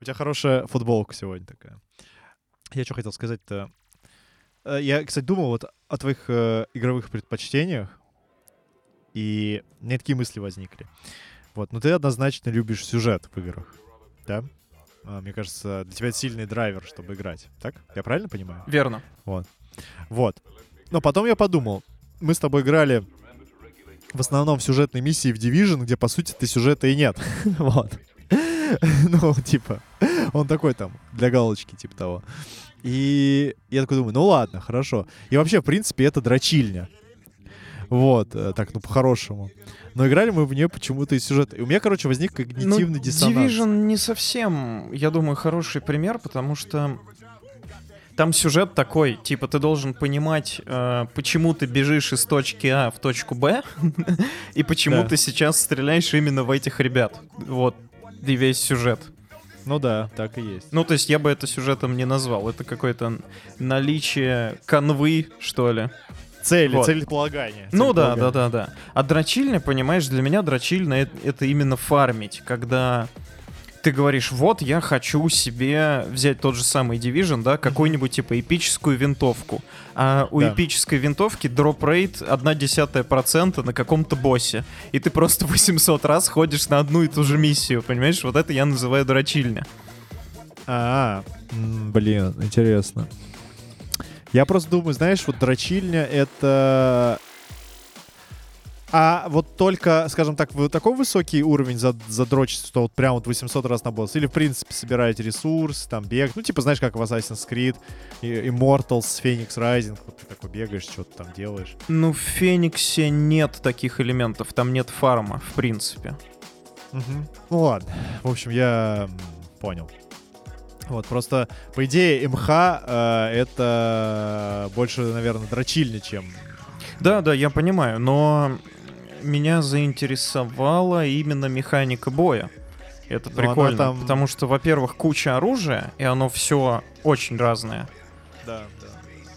У тебя хорошая футболка сегодня такая. Я что хотел сказать-то? Э, Я, кстати, думал вот о твоих э, игровых предпочтениях, и у меня такие мысли возникли. Вот, но ты однозначно любишь сюжет в играх, да? А, Мне кажется, для тебя это сильный драйвер, чтобы играть. Так? Я правильно понимаю? Верно. Вот. Вот. Но потом я подумал, мы с тобой играли в основном в сюжетной миссии в Division, где, по сути, ты сюжета и нет. вот. ну, типа, он такой там, для галочки, типа того. И я такой думаю, ну ладно, хорошо. И вообще, в принципе, это дрочильня. Вот, э, так, ну, по-хорошему. Но играли мы в нее почему-то из сюжета. И у меня, короче, возник когнитивный ну, диссонанс. Division не совсем, я думаю, хороший пример, потому что там сюжет такой, типа ты должен понимать, э, почему ты бежишь из точки А в точку Б, и почему Да. ты сейчас стреляешь именно в этих ребят. Вот, и весь сюжет. Ну да, так и есть. Ну, то есть я бы это сюжетом не назвал. Это какое-то наличие канвы, что ли. Цели, Вот. целеполагание. Ну да, да, да, да. А дрочильня, понимаешь, для меня дрочильня это, это именно фармить, когда ты говоришь, вот я хочу себе взять тот же самый Division, да, какую-нибудь типа эпическую винтовку. А у Да. эпической винтовки дроп рейт 1 десятая процента на каком-то боссе. И ты просто 800 раз ходишь на одну и ту же миссию, понимаешь? Вот это я называю дрочильня. А, м, блин, интересно. Я просто думаю, знаешь, вот дрочильня — это... А вот только, скажем так, вы такой высокий уровень за- задрочить, что вот прям вот 800 раз на босс? Или, в принципе, собираете ресурс, там, бег, ну, типа, знаешь, как в Assassin's Creed, Immortals, Phoenix Rising, вот ты такой бегаешь, что-то там делаешь. Ну, в Фениксе нет таких элементов, там нет фарма, в принципе. Мгм. Ну ладно. В общем, я понял. Вот, просто, по идее, МХ э, это больше, наверное, дрочильня, чем... Да, да, я понимаю, но меня заинтересовала именно механика боя. Это Ну, прикольно, там- потому что, во-первых, куча оружия, и оно все очень разное. Да, да.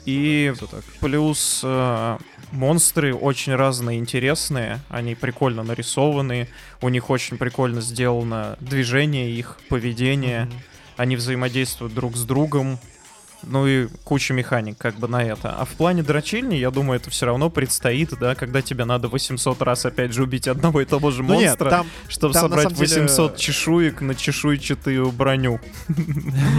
И так. плюс э, монстры очень разные, интересные, они прикольно нарисованы, у них очень прикольно сделано движение их, поведение, Мгм. они взаимодействуют друг с другом. Ну и куча механик как бы на это. А в плане дрочильни, я думаю, это все равно предстоит, да, когда тебе надо 800 раз опять же убить одного и того же Ну нет, монстра, там чтобы там собрать самом деле- 800 чешуек на чешуйчатую броню.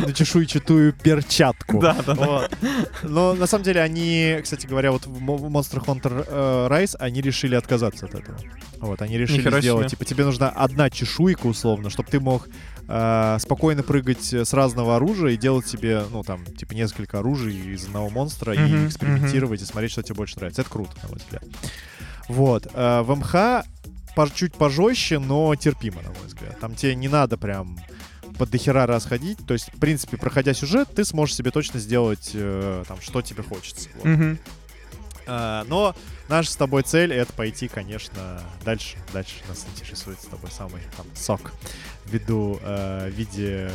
на чешуйчатую перчатку. Да, да, да. Вот. Но на самом деле они, кстати говоря, вот в Mo- Monster Hunter э, Rise они решили отказаться от этого. Вот, они решили сделать, типа, тебе нужна одна чешуйка, условно, чтобы ты мог э, спокойно прыгать с разного оружия и делать себе, ну, там, типа, несколько оружий из одного монстра Мгм, и экспериментировать и смотреть, что тебе больше нравится. Это круто, на мой взгляд. Вот. э, в МХ по- чуть пожестче, но терпимо, на мой взгляд. Там тебе не надо прям под дохера раз ходить. То есть, в принципе, проходя сюжет, ты сможешь себе точно сделать э, там, что тебе хочется. Вот. Мгм. А, но наша с тобой цель это пойти, конечно, дальше. Дальше нас интересует с тобой самый там сок ввиду э, в виде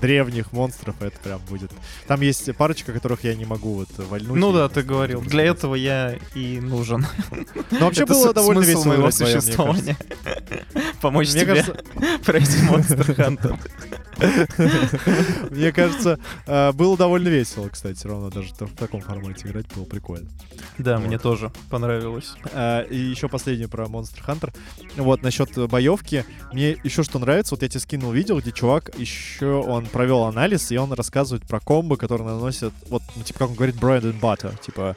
древних монстров. Это прям будет. Там есть парочка, которых я не могу вот вальнуть. Ну да, ты говорил. Для могу. этого я и нужен. Но вообще было довольно весело моего существования. Помочь Мне тебе кажется, пройти Monster Hunter. мне кажется, э, было довольно весело, кстати, все равно даже в таком формате играть было прикольно. Да, мне тоже понравилось. А, И еще последнее про Monster Hunter. Вот, насчет боевки. Мне еще что нравится, вот я тебе скинул видео, где чувак еще, он провел анализ, и он рассказывает про комбо, которые наносят, вот, ну, типа, как он говорит, bread and butter, типа,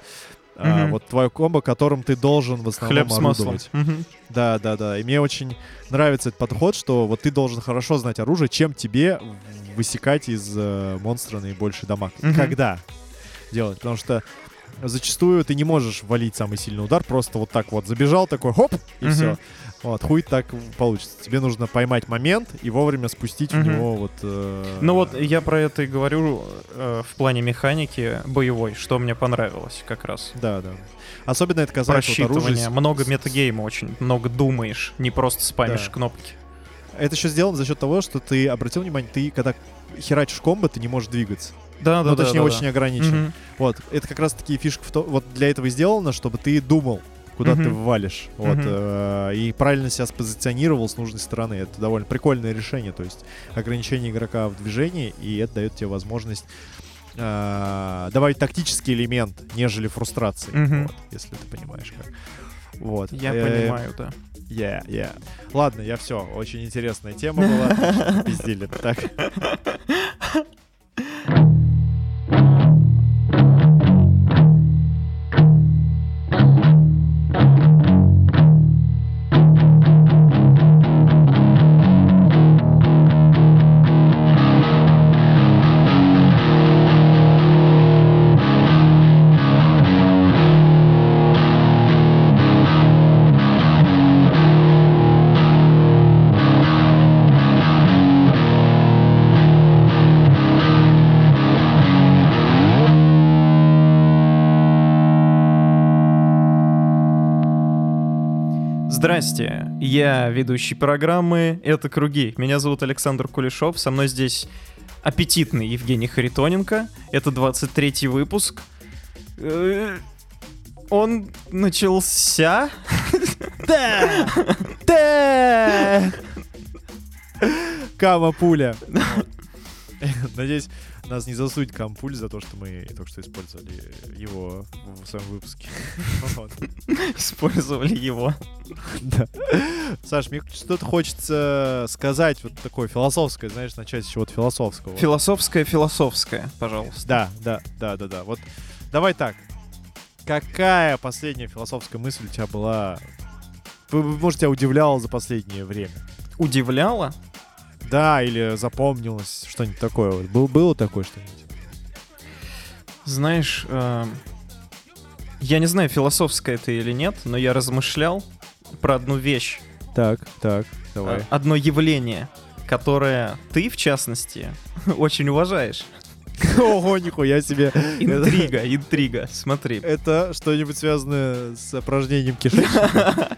а, Мгм. вот твое комбо, которым ты должен в основном Хлеб с маслом. Мгм. Да, да, да. И мне очень нравится этот подход, что вот ты должен хорошо знать оружие, чем тебе высекать из э, монстра наибольший дамаг. Мгм. Когда делать. Потому что зачастую ты не можешь валить самый сильный удар, просто вот так вот забежал, такой хоп, и Мгм. все. Вот, хуй так получится. Тебе нужно поймать момент и вовремя спустить в Мгм. него вот... э, Ну вот я про это и говорю э, в плане механики боевой, что мне понравилось как раз. Да, да. Особенно это касается вот. Просчитывание, много метагейма очень, много думаешь, не просто спамишь Да. кнопки. Это еще сделано за счет того, что ты обратил внимание, ты когда херачишь комбо, ты не можешь двигаться. Да, да, ну, да. точнее, да, очень да. ограничен. Мгм. Вот, это как раз такие фишки в то, вот для этого сделано, чтобы ты думал, куда ты Мгм. валишь. Вот, Мгм. э, и правильно себя спозиционировал с нужной стороны. Это довольно прикольное решение. То есть ограничение игрока в движении, и это дает тебе возможность э, добавить тактический элемент, нежели фрустрации. Мгм. Вот, если ты понимаешь как. Вот. Я Э, понимаю, да. Yeah, yeah. Ладно, я все. Очень интересная тема была. Пиздили. Так. я ведущий программы «Это круги». Меня зовут Александр Кулешов, со мной здесь аппетитный Евгений Харитоненко. Это 23-й выпуск. Э, Он начался. Да! Да! Кама пуля. Надеюсь, нас не засудит Кампуль за то, что мы только что использовали его в своем выпуске. Использовали его. Да. Саш, мне что-то хочется сказать, вот такое философское, знаешь, начать с чего-то философского. Философское, философское, пожалуйста. Да, да, да, да, да. Вот давай так. Какая последняя философская мысль у тебя была? Может, тебя удивляла за последнее время? Удивляло? Да, или запомнилось что-нибудь такое. Был, было такое что-нибудь? Знаешь, э, я не знаю, философское это или нет, но я размышлял про одну вещь, Так, так, давай. э, одно явление, которое ты, в частности, очень уважаешь. Ого, нихуя себе. Интрига, интрига, смотри. Это что-нибудь связанное с упражнением кишечника?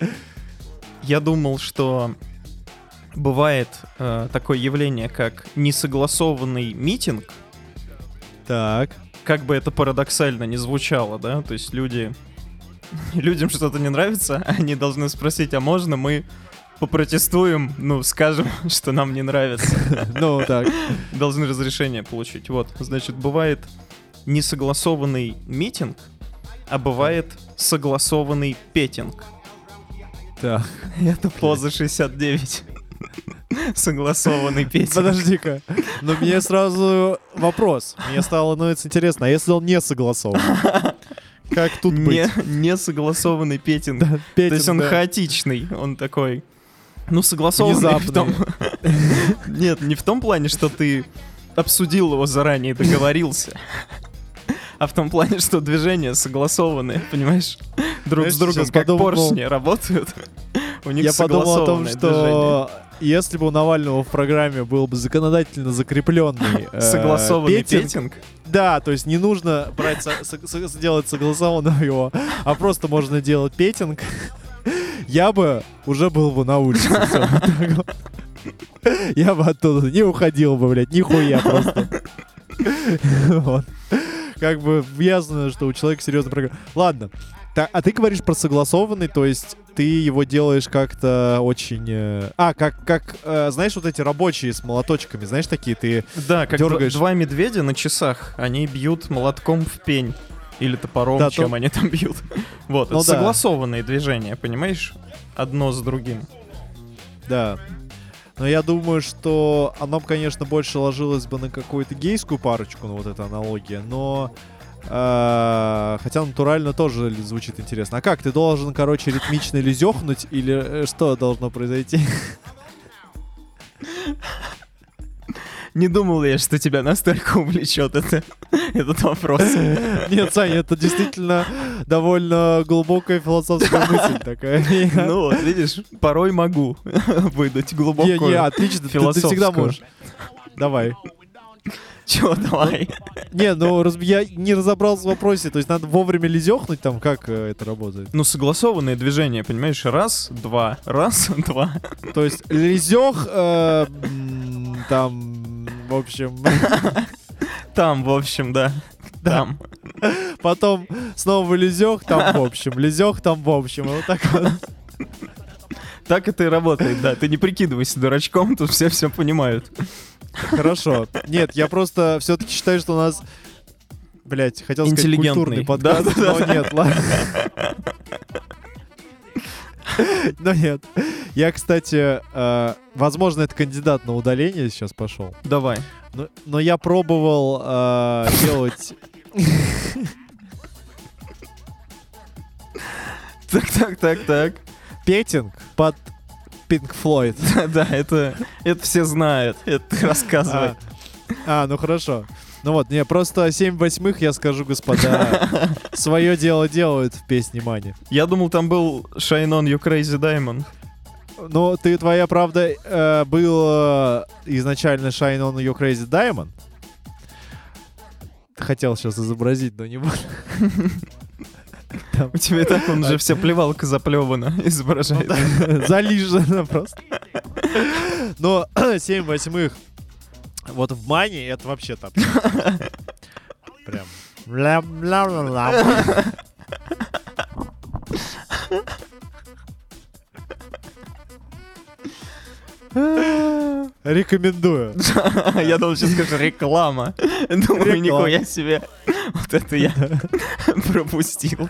Я думал, что бывает э, такое явление, как несогласованный митинг, Так. как бы это парадоксально не звучало, да, то есть люди, людям что-то не нравится, они должны спросить, а можно мы попротестуем, ну, скажем, что нам не нравится. Ну, так. Должны разрешение получить. Вот, значит, бывает несогласованный митинг, а бывает согласованный петинг. Так. Это поза 69. Согласованный петинг. Подожди-ка. Но мне сразу вопрос. Мне стало становится интересно, а если он не согласован? Как тут быть? Не, не согласованный петинг. То Петин, есть он да. хаотичный, он такой... Ну, согласованный в том... Нет, не в том плане, что ты обсудил его заранее и договорился. А в том плане, что движения согласованы, понимаешь? Друг с Знаешь, другом, сейчас как подумал- поршни работают. У них Я подумал о том, согласованное движение. Если бы у Навального в программе был бы законодательно закрепленный э, Согласованный петинг, петинг. Да, то есть не нужно брать, со- со- со- делать согласованного его, а просто можно делать петинг. Я бы уже был бы на улице. Я бы оттуда не уходил бы, блядь, нихуя просто. Вот. Как бы ясно, что у человека серьезная программа. Ладно. Та- а ты говоришь про согласованный, то есть ты его делаешь как-то очень... э, А, как, как э, знаешь, вот эти рабочие с молоточками, знаешь, такие ты... Да, как Дергаешь. дв- два медведя на часах, они бьют молотком в пень. Или топором, Да, чем то- они там бьют. Вот, Ну это да. согласованные движения, понимаешь? Одно с другим. Да. Но я думаю, что оно, конечно, больше ложилось бы на какую-то гейскую парочку, ну вот эта аналогия, но... э, хотя натурально тоже звучит интересно. А как, ты должен, короче, ритмично или зёхнуть, или э, что должно произойти? Не думал я, что тебя настолько увлечет это, этот вопрос. Нет, Саня, это действительно довольно глубокая философская мысль такая. Ну вот, видишь, порой могу выдать Не, глубокую. не, отлично, ты- всегда можешь. Давай. Чего, давай. Не, ну раз- я не разобрался в вопросе, то есть надо вовремя ли зёхнуть там, как э, это работает? Ну, согласованные движения, понимаешь? Раз, два, раз, два. То есть лизёх, э, там, в общем, Там, в общем, да. Там. потом снова лезёх там в общем, лезёх там в общем. Вот так вот. Так это и работает, да. Ты не прикидывайся дурачком, тут все все понимают. Хорошо. Нет, я просто все-таки считаю, что у нас Блять, хотел сказать культурный подкаст, Да-да-да. но нет, ладно. Но нет. Я, кстати, э, возможно, это кандидат на удаление сейчас пошел. Давай. Но, но я пробовал э, делать... Так, так, так, так. петинг под Pink Floyd. Да, это, это все знают. Это ты рассказывай. А, а, ну хорошо. Ну вот, не, просто 7 восьмых, я скажу, господа, свое дело делают в песне Мани. Я думал, там был Shine On You Crazy Diamond. Ну, ты, твоя правда, э, был э, изначально Shine On Your Crazy Diamond. Хотел сейчас изобразить, но не буду. У тебя и так он уже вся плевалка заплевана изображает. Залижено просто. Но 7 восьмых вот в Мане это вообще там. Прям. Рекомендую. Я думал, сейчас скажу реклама. Думаю, нихуя себе. Вот это я пропустил.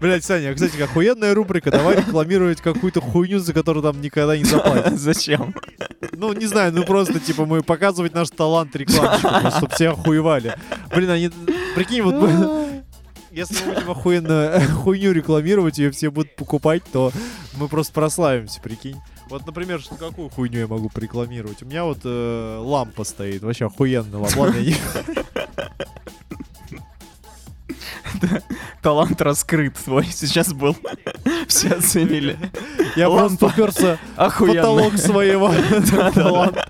Блять, Саня, кстати, охуенная рубрика. Давай рекламировать какую-то хуйню, за которую там никогда не заплатят. Зачем? Ну, не знаю, ну просто, типа, мы показывать наш талант рекламщикам, чтобы все охуевали. Блин, они... Прикинь, вот... Если мы будем охуенно хуйню рекламировать, ее все будут покупать, то мы просто прославимся, прикинь. Вот, например, что какую хуйню я могу порекламировать? У меня вот э, лампа стоит, вообще охуенная лампа. Талант раскрыт твой сейчас был. Все оценили. я просто уперся в потолок своего таланта.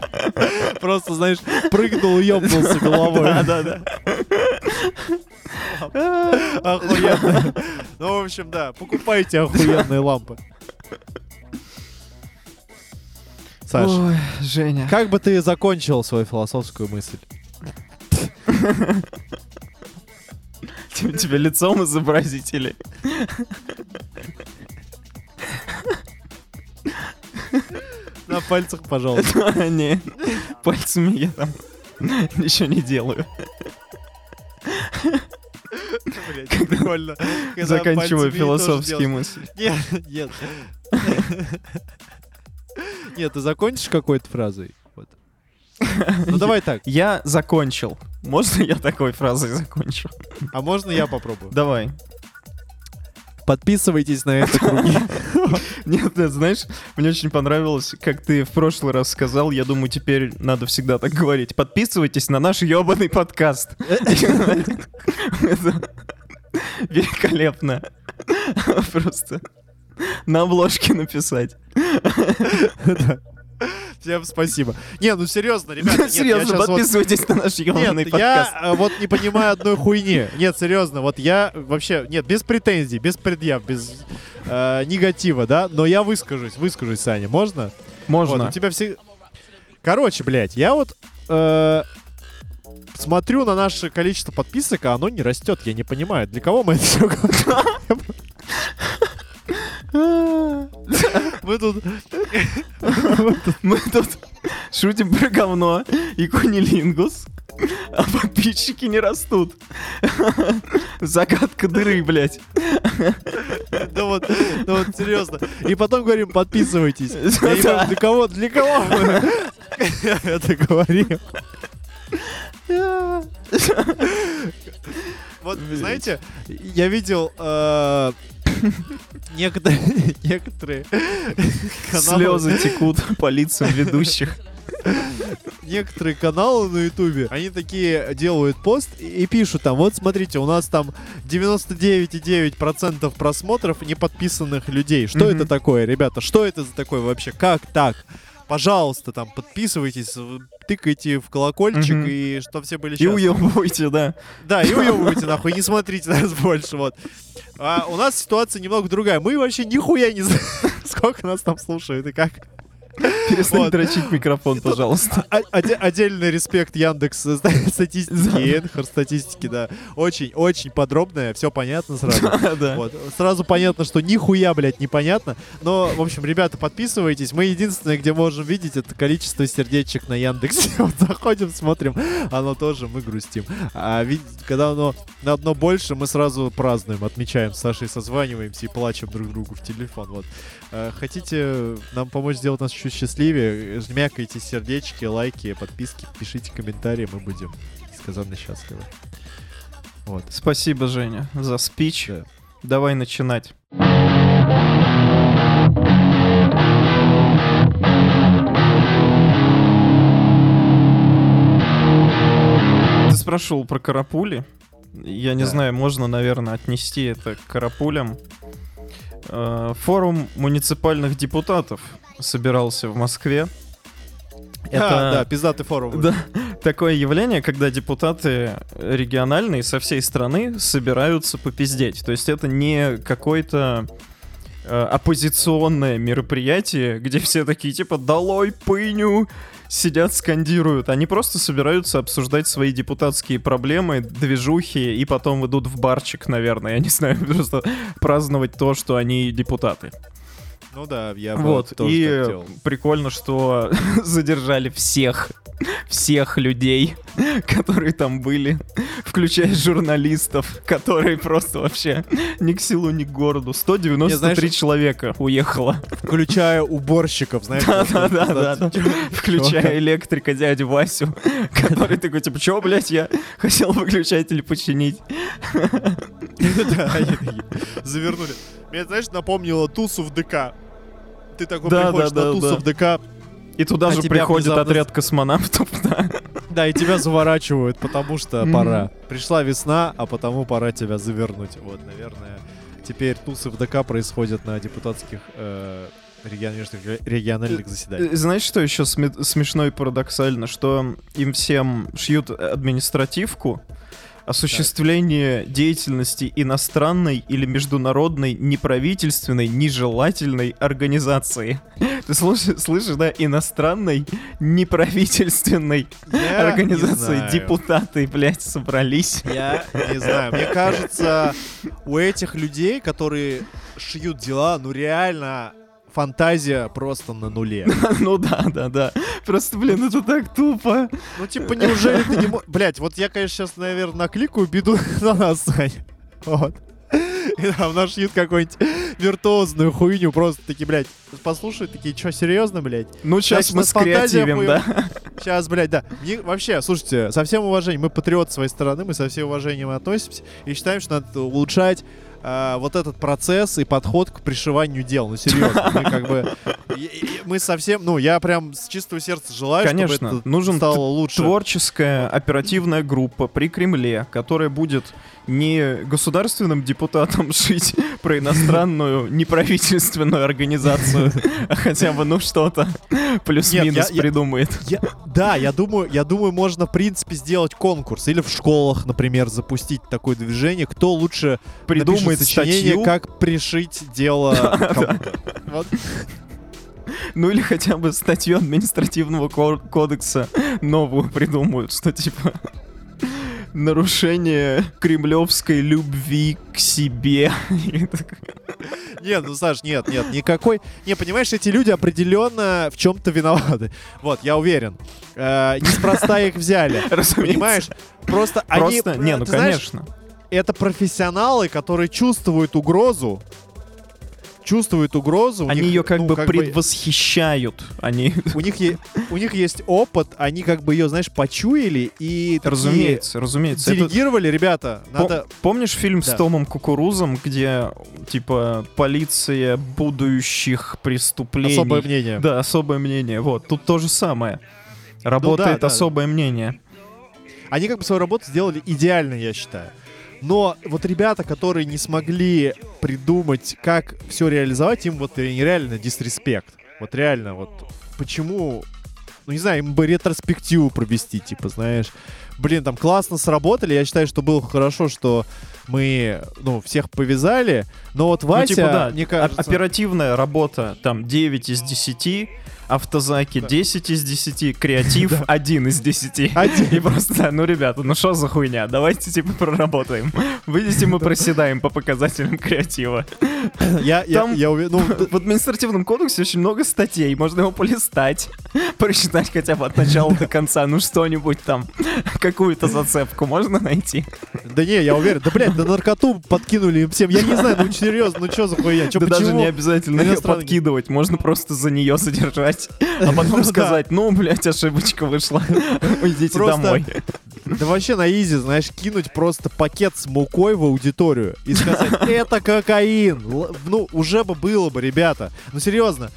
Просто, знаешь, прыгнул и ёбнулся головой. Да-да-да. Охуенно. Ну, в общем, да, покупайте охуенные лампы. Саш, Ой, Женя. как бы ты закончил свою философскую мысль? Тебе тебе лицом изобразить или... На пальцах, пожалуйста. Не, пальцами я там ничего не делаю. Блядь, прикольно. Заканчиваю философские мысли. Нет, нет. Нет, ты закончишь какой-то фразой? Ну давай так. Я закончил. Можно я такой фразой закончу? А можно я попробую? Давай. Подписывайтесь на это круги. Нет, нет, знаешь, мне очень понравилось, как ты в прошлый раз сказал, я думаю, теперь надо всегда так говорить. Подписывайтесь на наш ебаный подкаст. Великолепно. Просто на обложке написать. Всем спасибо. Не, ну серьезно, ребята. нет, я Серьезно, щас вот- подписывайтесь на наш ебаный подкаст. я э, вот не понимаю одной хуйни. Нет, серьезно, вот я вообще, нет, без претензий, без предъяв, без э, негатива, да, но я выскажусь, выскажусь, Саня, можно? Вот, Можно. у тебя все... Короче, блядь, я вот э, смотрю на наше количество подписок, а оно не растет, я не понимаю, для кого мы это все Мы тут... Мы тут шутим про говно и кунилингус, а подписчики не растут. Загадка дыры, блядь. Да вот, ну вот серьезно. И потом говорим, подписывайтесь. Да. для кого, для кого мы это говорим? Вот, знаете, я видел э, некоторые, некоторые каналы, Слезы текут по лицам ведущих. некоторые каналы на Ютубе, они такие делают пост и, и пишут там, вот смотрите, у нас там 99,9% просмотров неподписанных людей. Что это такое, ребята? Что это за такое вообще? Как так? Пожалуйста, там, подписывайтесь, в- тыкайте в колокольчик, Мгм. и что все были И счастливы. уебывайте, да. Да, и уебывайте нахуй, не смотрите нас больше, вот. А у нас ситуация немного другая. Мы вообще нихуя не знаем, сколько нас там слушают и как. Перестань Вот. дрочить микрофон, пожалуйста. Отдельный респект Яндекс э, статистики, Энхор статистики, да. Очень, очень подробная, все понятно сразу. Вот. Сразу понятно, что нихуя, блядь, непонятно. Но, в общем, ребята, подписывайтесь. Мы единственное, где можем видеть, это количество сердечек на Яндексе. Вот заходим, смотрим, оно тоже, мы грустим. А вид- когда оно на одно больше, мы сразу празднуем, отмечаем с Сашей, созваниваемся и плачем друг другу в телефон. Вот. Э, Хотите нам помочь сделать нас чуть счастливее? Жмякайте сердечки, лайки, подписки, пишите комментарии, мы будем сказанно счастливы. Вот. Спасибо, Женя, за спич. Да. Давай начинать. Ты спрашивал про карапули. Я не Да. знаю, можно, наверное, отнести это к карапулям. Э, Форум муниципальных депутатов собирался в Москве. А, да, пиздатый форум. Да, такое явление, когда депутаты региональные со всей страны собираются попиздеть. То есть это не какое-то э, оппозиционное мероприятие, где все такие типа «Долой пыню!» Сидят, скандируют. Они просто собираются обсуждать свои депутатские проблемы, движухи, и потом идут в барчик, наверное, я не знаю, просто праздновать то, что они депутаты. Ну да, я Вот, тоже и так делал. прикольно, что задержали всех, всех людей, которые там были, включая журналистов, которые просто вообще ни к селу, ни к городу. 193 знаешь- человека уехало. Включая уборщиков, знаешь. Да-да-да, включая электрика дядю Васю, который такой, типа, чё, блядь, я хотел выключатель починить. Да, они такие завернули. Мне, знаешь, напомнило тусу в ДК. Ты такой приходишь на тусу в ДК, И туда А же приходит внезапно- отряд космонавтов, да. Да, и тебя заворачивают, потому что пора. Пришла весна, а потому пора тебя завернуть. Вот, наверное, теперь тусы в ДК происходят на депутатских э, региональных, региональных заседаниях. Э, Знаешь, что еще сме- смешно и парадоксально? Что им всем шьют административку, осуществление деятельности иностранной или международной неправительственной нежелательной организации. Ты слышишь, слышишь, да? Иностранной неправительственной Я не организации. знаю. Депутаты, блядь, собрались. Я не знаю. Мне кажется, у этих людей, которые шьют дела, ну реально фантазия просто на нуле. Ну да, да, да. Просто, блин, это так тупо. Ну, типа, неужели ты не можешь... Блять, вот я, конечно, сейчас, наверное, накликаю беду на нас, Сань. Вот. И там нашьют какую-нибудь виртуозную хуйню, просто такие, блядь, послушают, такие, что, серьезно, блядь? Ну, сейчас мы фантазия скреативим, да? Сейчас, блядь, да. Мне- вообще, слушайте, со всем уважением, мы патриот своей страны, мы со всем уважением относимся и считаем, что надо улучшать а, вот этот процесс и подход к пришиванию дел. Ну, серьезно, мы как бы... Мы совсем... Ну, я прям с чистого сердца желаю, Конечно, чтобы это нужен стало лучше. Творческая оперативная группа при Кремле, которая будет не государственным депутатам шить про иностранную неправительственную организацию, а хотя бы, ну, что-то плюс-минус придумает. Я- да, я думаю, я думаю, можно, в принципе, сделать конкурс. Или в школах, например, запустить такое движение. Кто лучше Придумает сочинение, статью, как пришить дело. Вот. Ну или хотя бы статью административного ко- кодекса новую придумают, что типа нарушение кремлевской любви к себе. Нет, ну, Саш, нет, нет, никакой... Не, понимаешь, эти люди определенно в чем-то виноваты. Вот, я уверен. Э, Неспроста их взяли. Понимаешь? Просто они... Просто, не, ну ты знаешь, конечно. это профессионалы, которые чувствуют угрозу. Чувствуют угрозу. Они них, ее как ну, бы предвосхищают. Они, у них, е- у них есть опыт, они как бы ее, знаешь, почуяли и разумеется, разумеется. Это- делегировали, ребята, Пом- надо... Помнишь фильм с Да. Томом Кукурузом, где типа полиция будущих преступлений? Особое мнение. Да, особое мнение. Вот, тут то же самое. Работает Ну да, да. особое мнение. Они как бы свою работу сделали идеально, я считаю. Но вот ребята, которые не смогли придумать, как все реализовать, им вот реально дисреспект. Вот реально, вот почему... Ну, не знаю, им бы ретроспективу провести, типа, знаешь. блин, там классно сработали. Я считаю, что было хорошо, что мы, ну, всех повязали. Но вот Вася, ну, типа, да, мне кажется... оперативная работа, там, 9 из 10, автозаки 10 из 10, креатив 1 из 10. Один. И просто, ну, ребята, ну что за хуйня? Давайте, типа, проработаем. Видите, мы проседаем по показателям креатива. Я, я, Там- я уверен, ну, В административном кодексе очень много статей, можно его полистать, прочитать хотя бы от начала до конца, ну что-нибудь там, какую-то зацепку можно найти. да не, я уверен. Да, блядь, на наркоту подкинули им всем. Я не знаю, ну серьезно, ну что за хуйня? Да даже не обязательно ее подкидывать, можно просто за нее задержать, а Ну потом да. сказать, ну, блядь, ошибочка вышла, уйдите домой. Да вообще на изи, знаешь, кинуть просто пакет с мукой в аудиторию и сказать, это кокаин. Ну, уже бы было бы, ребята. Ну, серьезно.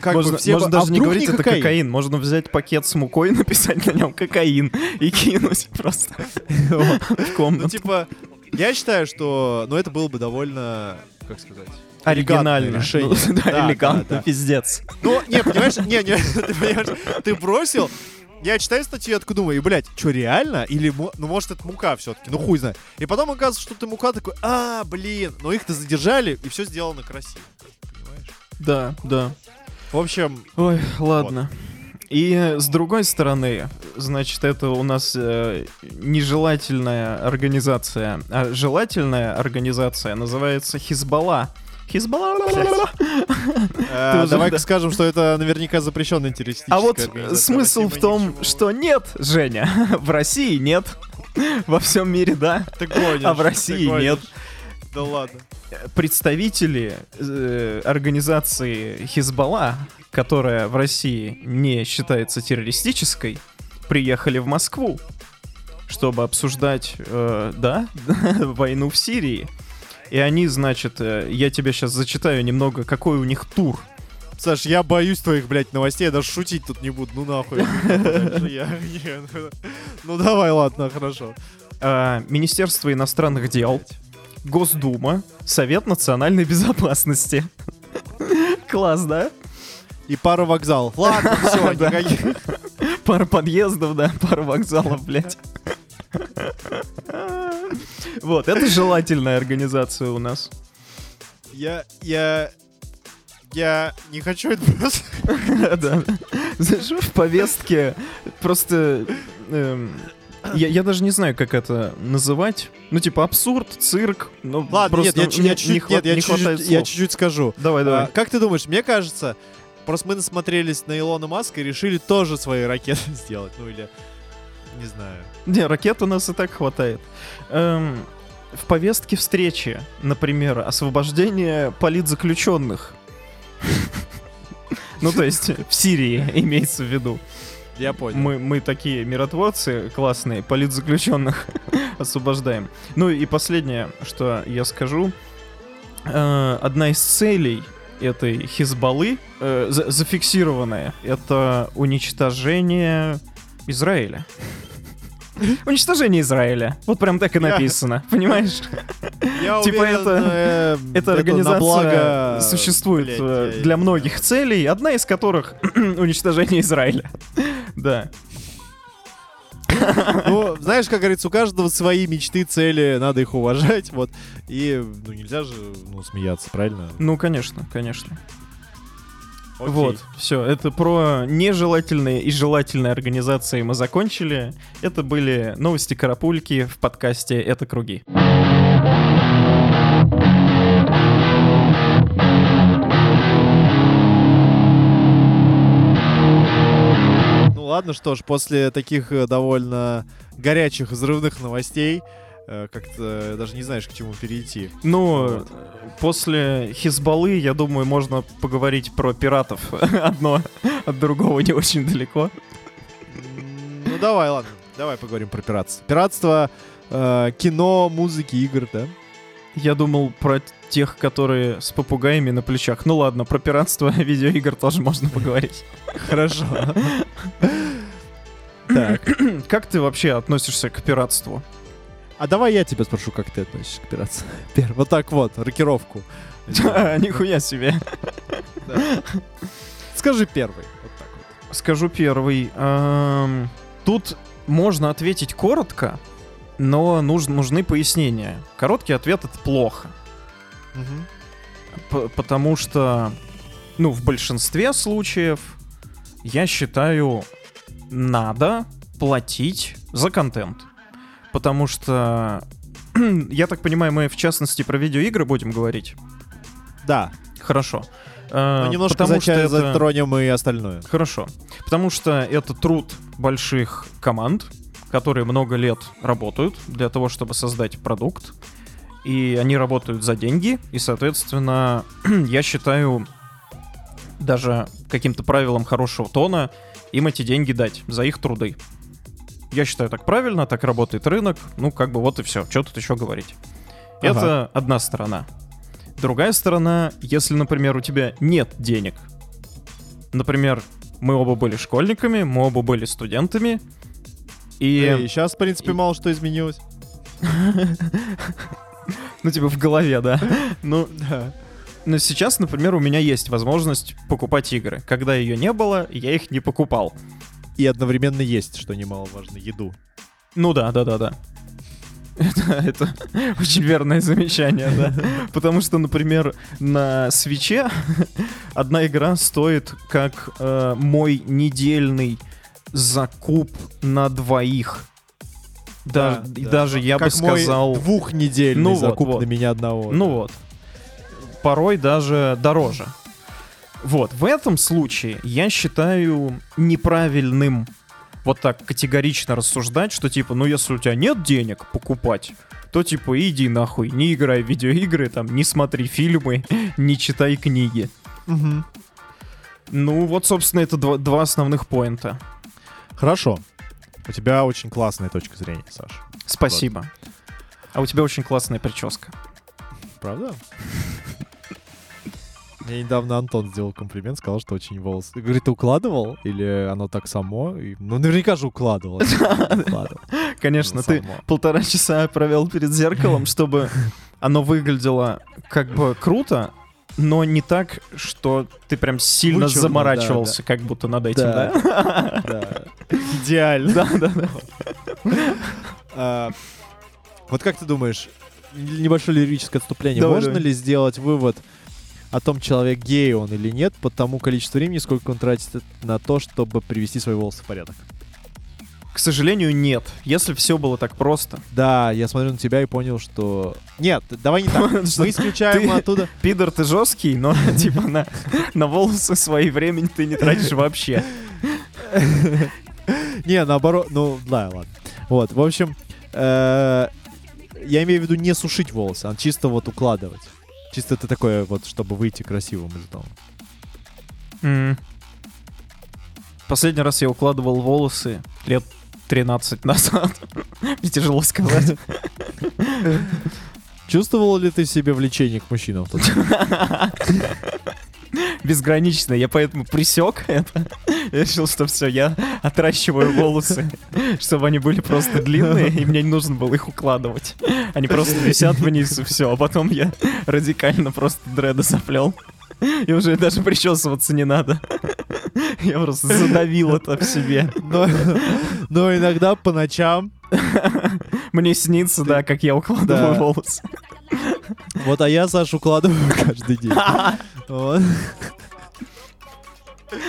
Как можно бы все можно бы- даже а не говорить, это кокаин? кокаин. Можно взять пакет с мукой, написать на нем кокаин и кинуть просто в Ну, комнату. типа, я считаю, что, ну, это было бы довольно, как сказать, Оригинально. элегантное решение. Ну, да, Да, элегантно, да, да. пиздец. Ну, не, понимаешь, не, не, ты понимаешь, ты бросил, я читаю статью, я такой думаю, и, блядь, что, реально? Или, ну, может, это мука все-таки, ну, хуй знает. И потом оказывается, что ты мука такой, а, блин, но их-то задержали, и все сделано красиво. Понимаешь? Да, да. В общем, Ой, ладно. И с другой стороны, значит, это у нас э, нежелательная организация, а желательная организация называется Хизбалла. Хизбалла. э, уже, давай-ка да. скажем, что это наверняка запрещенная террористическая А вот смысл в том, что нет, Женя. В России нет. Во всем мире, да. А в России нет. Да ладно. Представители э, организации Хизбалла, которая в России не считается террористической, приехали в Москву, чтобы обсуждать, э, да, войну в Сирии. И они, значит, э, я тебе сейчас зачитаю немного, какой у них тур. Саш, я боюсь твоих, блядь, новостей, я даже шутить тут не буду, ну нахуй. Ну- давай, ладно, хорошо. Э, Министерство иностранных дел, Госдума, Совет национальной безопасности. Класс, да? И пара вокзалов. Ладно, все, никаких. Пара подъездов, да, пара вокзалов, блядь. Вот, это желательная организация у нас. Я, я, я не хочу это просто... Да. В повестке просто... эм, Я, я даже не знаю, как это называть. Ну, типа, абсурд, цирк. Ну, Ладно, нет, просто я, ну, чуть- не- я чуть-чуть, не хват- нет, я не чуть-чуть, я чуть-чуть скажу. Давай, А, давай. как ты думаешь, мне кажется, просто мы насмотрелись на Илона Маска и решили тоже свои ракеты сделать. Ну или, не знаю. Не, ракет у нас и так хватает. Эм, в повестке встречи, например, освобождение политзаключенных. Ну, то есть, в Сирии имеется в виду. Я понял. Мы, мы такие миротворцы классные, политзаключенных освобождаем. Ну и последнее, что я скажу. Э, одна из целей этой хизбаллы, э, за- зафиксированная, это уничтожение Израиля. Уничтожение Израиля. Вот прям так и Я- написано, понимаешь? Я Типа уверен, это- э, Эта организация благо, существует блядь, э, я- для многих целей, одна из которых уничтожение Израиля. Да. Ну, знаешь, как говорится, у каждого свои мечты, цели, надо их уважать, вот. И, ну, нельзя же, ну, смеяться, правильно? Ну, конечно, конечно. Окей. Вот, все, это про нежелательные и желательные организации мы закончили. Это были новости Карапульки в подкасте «Это круги». Ну ладно, что ж, после таких э, довольно горячих, взрывных новостей, как-то даже не знаешь, к чему перейти. Ну, Вот. после Хизбаллы, я думаю, можно поговорить про пиратов. Одно от другого не очень далеко. Ну давай, ладно, давай поговорим про пиратство. Пиратство, э, кино, музыки, игр, да? Я думал про тех, которые с попугаями на плечах. Ну ладно, про пиратство видеоигр тоже можно поговорить. Хорошо. Так, Как ты вообще относишься к пиратству? А давай я тебя спрошу, как ты относишься к пиратству. Вот так вот, рокировку. Нихуя себе. Скажи первый. Скажу первый. Эм, Тут можно ответить коротко, но нуж- нужны пояснения. Короткий ответ — это плохо. Потому что, ну, в большинстве случаев, я считаю, надо платить за контент. Потому что, я так понимаю, мы в частности про видеоигры будем говорить. Да, Хорошо. Э, но немножко потому что зача- это- затронем и остальное. Хорошо. Потому что это труд больших команд, которые много лет работают для того, чтобы создать продукт. И они работают за деньги. И, соответственно, я считаю даже каким-то правилом хорошего тона им эти деньги дать за их труды. Я считаю так правильно, так работает рынок. Ну, как бы вот и все. Что тут еще говорить? Ага. Это одна сторона. Другая сторона, если, например, у тебя нет денег. Например, мы оба были школьниками, мы оба были студентами. И, И сейчас, в принципе, и- мало что изменилось. ну, типа в голове, да. Ну, Да. но сейчас, например, у меня есть возможность покупать игры. Когда ее не было, я их не покупал. И одновременно есть, что немаловажно, еду. Ну да, да, да, да. Это, это очень верное замечание, да. Потому что, например, на свече одна игра стоит как э, мой недельный закуп на двоих. Да, Да, да. даже я бы как мой сказал, двухнедельный Ну закуп вот. на меня одного. ну вот, порой даже дороже. Вот, в этом случае я считаю неправильным вот так категорично рассуждать, что типа, ну если у тебя нет денег покупать, то типа иди нахуй, не играй в видеоигры, там, не смотри фильмы, не читай книги. Мгм. Ну вот, собственно, это два, два основных поинта. Хорошо. У тебя очень классная точка зрения, Саш. Спасибо. А у тебя очень классная прическа. Правда? Мне недавно Антон сделал комплимент, сказал, что очень волосы. Говорит, ты укладывал? Или оно так само? И- Ну, наверняка же укладывал. Конечно, Ну, ты полтора часа провел перед зеркалом, чтобы оно выглядело как бы круто, но не так, что ты прям сильно Вычурно, заморачивался, как будто над этим, Да. да? Да. Идеально. Да, да, да. А, Вот как ты думаешь, небольшое лирическое отступление, Давай, можно ли сделать вывод о том, человек гей он или нет, по тому количеству времени, сколько он тратит на то, чтобы привести свои волосы в порядок? К сожалению, нет. Если все было так просто. Да, я смотрю на тебя и понял, что... Нет, давай не так. Мы исключаем оттуда... Пидор ты жесткий, но типа на, на волосы свои времени ты не тратишь вообще. Не, наоборот, ну, да, ладно. Вот, в общем, э, я имею в виду не сушить волосы, а чисто вот укладывать. Чисто это такое вот, чтобы выйти красивым из дома. М. Последний раз я укладывал волосы лет 13 назад. Мне тяжело сказать. Чувствовал ли ты в себе влечение к мужчинам? Безгранично, я поэтому присек это. Я решил, что все, я отращиваю волосы, чтобы они были просто длинные, и мне не нужно было их укладывать. Они просто висят вниз, и все. А потом я радикально просто дреды заплел. И уже даже причесываться не надо. Я просто задавил это в себе. Но, но иногда по ночам, Мне снится, да, как я укладываю волосы. Вот, а я Сашу укладываю каждый день. Вот.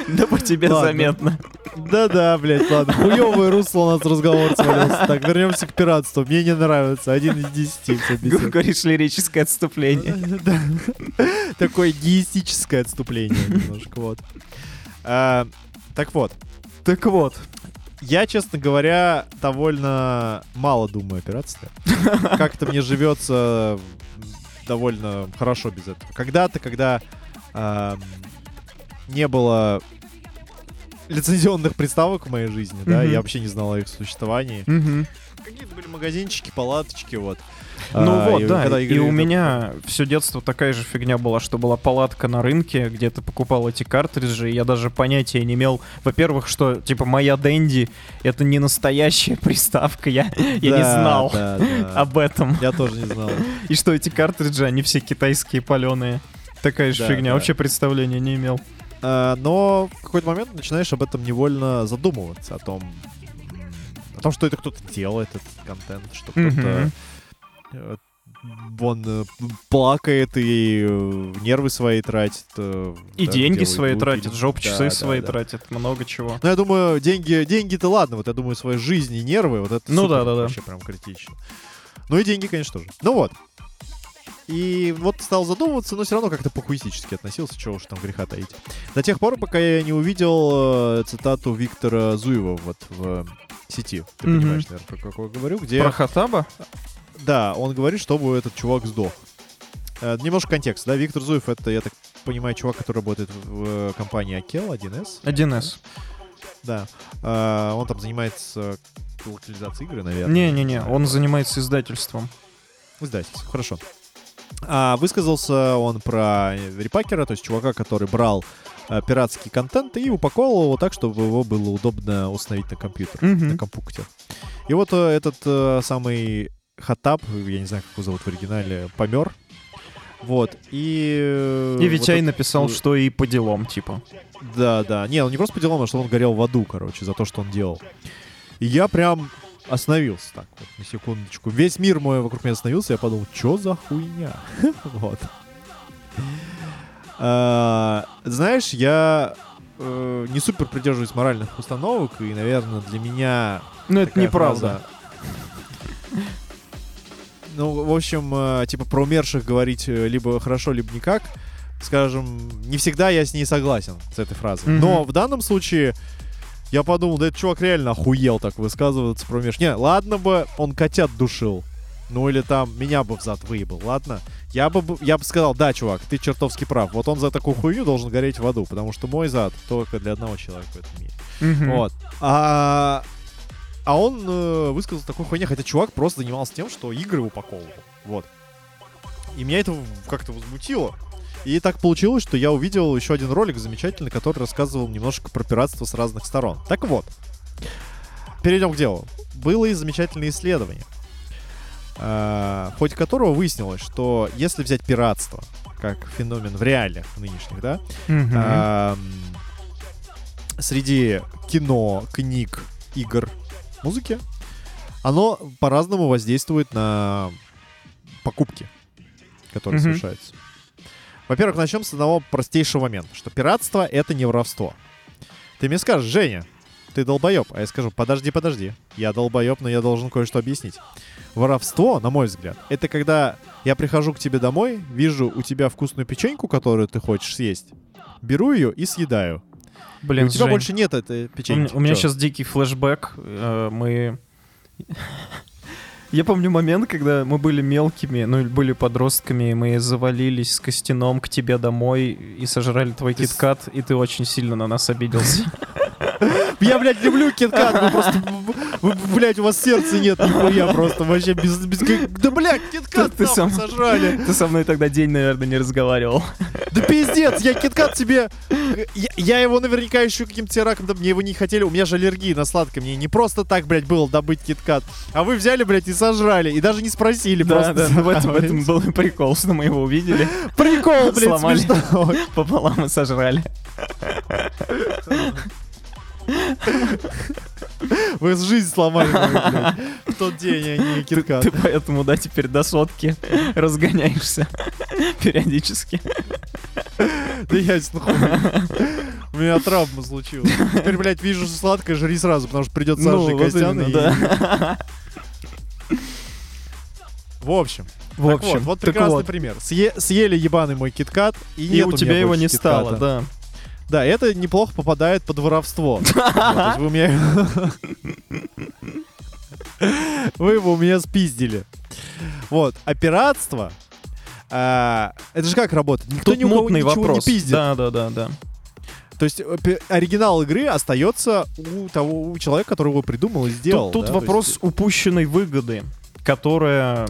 Да по тебе Ладно. заметно. Да-да, блядь, ладно. Хуёвое русло у нас разговор свалился. Так, вернемся к пиратству. Мне не нравится. Один из десяти. Говоришь, лирическое отступление. Да. Такое геистическое отступление немножко, вот. А, Так вот, Так вот. Я, честно говоря, довольно мало думаю о пиратстве. Как-то мне живется довольно хорошо без этого. Когда-то, когда не было лицензионных приставок в моей жизни, да, я вообще не знал о их существовании. Какие-то были магазинчики, палаточки, вот. Ну А, вот, и да. когда И у меня все детство такая же фигня была, что была палатка на рынке, где ты покупал эти картриджи. и Я даже понятия не имел. Во-первых, что типа моя Дэнди это не настоящая приставка. Я, я не Да, знал да, да. об этом. Я тоже не знал. И что эти картриджи, они все китайские паленые. Такая же Да, фигня. да. Вообще представления не имел. А, но в какой-то момент начинаешь об этом невольно задумываться, о том, м, том, что это кто-то делает, этот контент, что кто-то Мгм. Он э, плакает и э, нервы свои тратит. э, И даже деньги свои звуки. тратят, жоп часы Да, да, свои да. тратят, много чего. Ну, я думаю, деньги, деньги-то ладно, вот я думаю, свои жизни и нервы, вот это Ну супер, да, да, да. вообще прям критично. Ну и деньги, конечно, тоже. Ну вот. И вот стал задумываться, но все равно как-то похуистически относился, чего уж там греха таить. До тех пор, пока я не увидел цитату Виктора Зуева вот в сети. Ты Мгм. понимаешь, наверное, про говорю, где... Про Хатаба? Да, он говорит, чтобы этот чувак сдох. Э, немножко контекст, да, Виктор Зуев, это, я так понимаю, чувак, который работает в э, компании Акел 1С. 1С. Да. Э, он там занимается локализацией игры, наверное. Не-не-не, он занимается издательством. Издательство, хорошо. А, высказался он про репакера, то есть чувака, который брал э, пиратский контент и упаковывал его так, чтобы его было удобно установить на компьютер, Мгм. на компьютер. И вот э, этот э, самый Хатаб, я не знаю, как его зовут в оригинале, помер. Вот, и... э, И вот Витяй это- написал, что и по делам, типа. Да, да. Не, он не просто по делам, а что он горел в аду, короче, за то, что он делал. И я прям остановился так вот, на секундочку. Весь мир мой вокруг меня остановился, я подумал, что за хуйня? Вот. А, Знаешь, я э, не супер придерживаюсь моральных установок, и, наверное, для меня Ну, это неправда. Ну, в общем, э, типа про умерших говорить э, либо хорошо, либо никак. Скажем, не всегда я с ней согласен, с этой фразой. Мгм. Но в данном случае я подумал, да этот чувак реально охуел так высказываться про умерших. Не, ладно бы он котят душил. Ну или там меня бы в зад выебал, ладно? Я бы, я бы сказал, да, чувак, ты чертовски прав. Вот он за такую хуйню должен гореть в аду, потому что мой зад только для одного человека в этом мире. Мгм. Вот. А, а он э, высказал такую хуйню, хотя чувак просто занимался тем, что игры упаковывал. Вот. И меня это как-то возмутило. И так получилось, что я увидел еще один ролик замечательный, который рассказывал немножко про пиратство с разных сторон. Так вот, перейдем к делу. Было и замечательное исследование, в ходе которого выяснилось, что если взять пиратство как феномен в реалиях нынешних, да, среди кино, книг, игр, музыки, оно по-разному воздействует на покупки, которые Мгм. совершаются. Во-первых, начнем с одного простейшего момента, что пиратство — это не воровство. Ты мне скажешь, Женя, ты долбоеб. А я скажу, подожди, подожди. Я долбоеб, но я должен кое-что объяснить. Воровство, на мой взгляд, это когда я прихожу к тебе домой, вижу у тебя вкусную печеньку, которую ты хочешь съесть, беру ее и съедаю. И Блин, у тебя Жень, больше нет этой у меня, печеньки. у меня Чё? сейчас дикий флешбэк. Э, Мы... Я помню момент, когда мы были мелкими, ну, или были подростками, и мы завалились с Костяном к тебе домой и сожрали твой Ты с- киткат, и ты очень сильно на нас обиделся. Я, блядь, люблю киткат, вы просто, вы, блядь, у вас сердца нет, нихуя просто, вообще без, без Да, блядь, киткат Ты- ты сам- сожрали. Ты со мной тогда день, наверное, не разговаривал. Да пиздец, я киткат тебе... Я, я его наверняка еще каким-то раком, да мне его не хотели, у меня же аллергия на сладкое, мне не просто так, блядь, было добыть киткат, а вы взяли, блядь, и сожрали, и даже не спросили, Да, просто... да, ну в этом, в этом был прикол, что мы его увидели, Прикол, блядь, Сломали. смешно. пополам и сожрали. Вы жизнь сломали мою, блядь, в тот день, а не киткат. ты поэтому, да, теперь до сотки разгоняешься периодически. Да ясно, хуй. У меня травма случилась. Теперь, блядь, вижу, что сладкое, жри сразу, потому что придет Саша и вот Костян. именно, и- да. В общем, В так общем, вот, прекрасный вот. пример. Съе- съели ебаный мой киткат, и, И у тебя его не китката. стало, да. Да, это неплохо попадает под воровство. Вы меня... Вы его у меня спиздили. Вот, а пиратство... а, Это же как работает? Никто Тут ни у кого ничего вопрос. не пиздит. Да, да, да, да. То есть э, оригинал игры остается у того у человека, который его придумал и сделал. Тут, тут да, вопрос есть- упущенной выгоды, которая